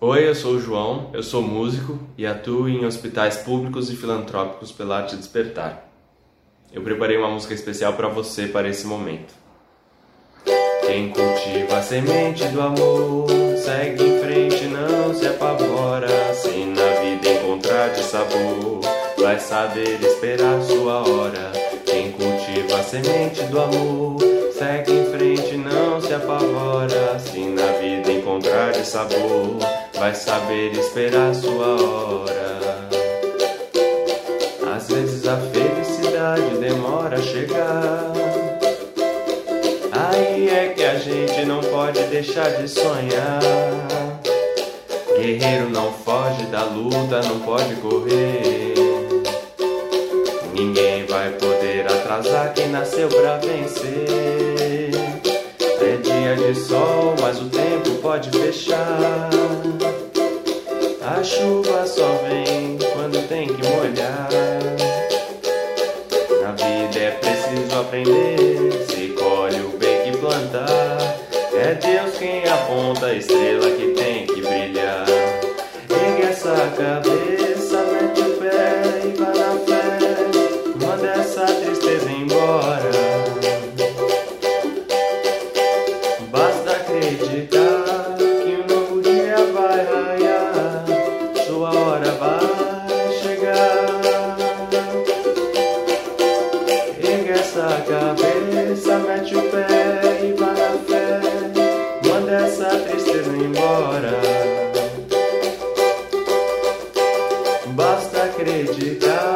Oi, eu sou o João, eu sou músico e atuo em hospitais públicos e filantrópicos pela Arte Despertar. Eu preparei uma música especial para você para esse momento. Quem cultiva a semente do amor segue em frente, não se apavora. Se na vida encontrar de sabor, vai saber esperar sua hora. Quem cultiva a semente do amor segue em frente, não se apavora. Se na vida encontrar de sabor, vai saber esperar sua hora. Às vezes a felicidade demora a chegar. Aí é que a gente não pode deixar de sonhar. Guerreiro não foge da luta, não pode correr. Ninguém vai poder atrasar quem nasceu pra vencer. É dia de sol, mas o tempo pode fechar. A chuva só vem quando tem que molhar. Na vida é preciso aprender, se colhe o bem que plantar. É Deus quem aponta a estrela que tem que brilhar. Ergue essa cabeça, mete o pé e vá na fé. Manda essa tristeza embora. Basta acreditar. cabeça, mete o pé e vai na fé. Manda essa tristeza embora. Basta acreditar.